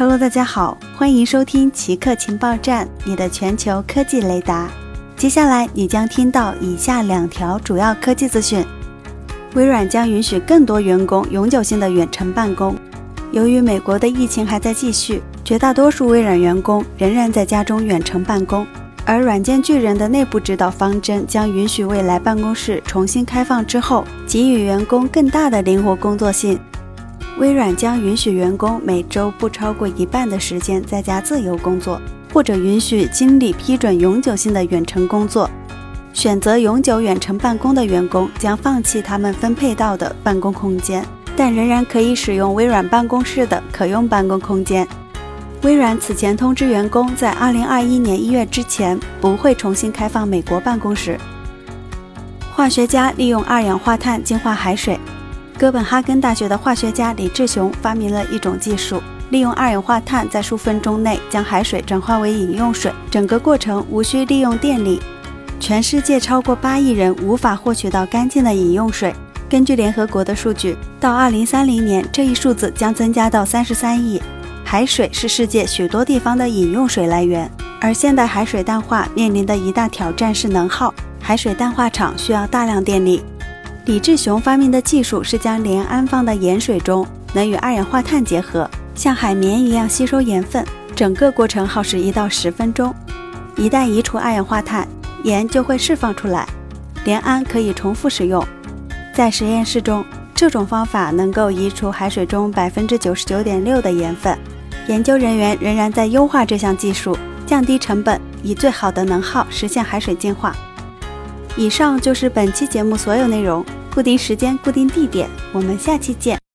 Hello，大家好，欢迎收听奇客情报站，你的全球科技雷达。接下来你将听到以下两条主要科技资讯：微软将允许更多员工永久性的远程办公。由于美国的疫情还在继续，绝大多数微软员工仍然在家中远程办公。而软件巨人的内部指导方针将允许未来办公室重新开放之后，给予员工更大的灵活工作性。微软将允许员工每周不超过一半的时间在家自由工作，或者允许经理批准永久性的远程工作。选择永久远程办公的员工将放弃他们分配到的办公空间，但仍然可以使用微软办公室的可用办公空间。微软此前通知员工，在2021年1月之前不会重新开放美国办公室。化学家利用二氧化碳净化海水。哥本哈根大学的化学家李志雄发明了一种技术，利用二氧化碳在数分钟内将海水转化为饮用水，整个过程无需利用电力。全世界超过八亿人无法获取到干净的饮用水。根据联合国的数据，到2030年，这一数字将增加到33亿。海水是世界许多地方的饮用水来源，而现代海水淡化面临的一大挑战是能耗。海水淡化厂需要大量电力。李志雄发明的技术是将盐安放在盐水中，能与二氧化碳结合，像海绵一样吸收盐分。整个过程耗时一到十分钟。一旦移除二氧化碳，盐就会释放出来。联氨可以重复使用。在实验室中，这种方法能够移除海水中百分之九十九点六的盐分。研究人员仍然在优化这项技术，降低成本，以最好的能耗实现海水净化。以上就是本期节目所有内容。固定时间，固定地点，我们下期见。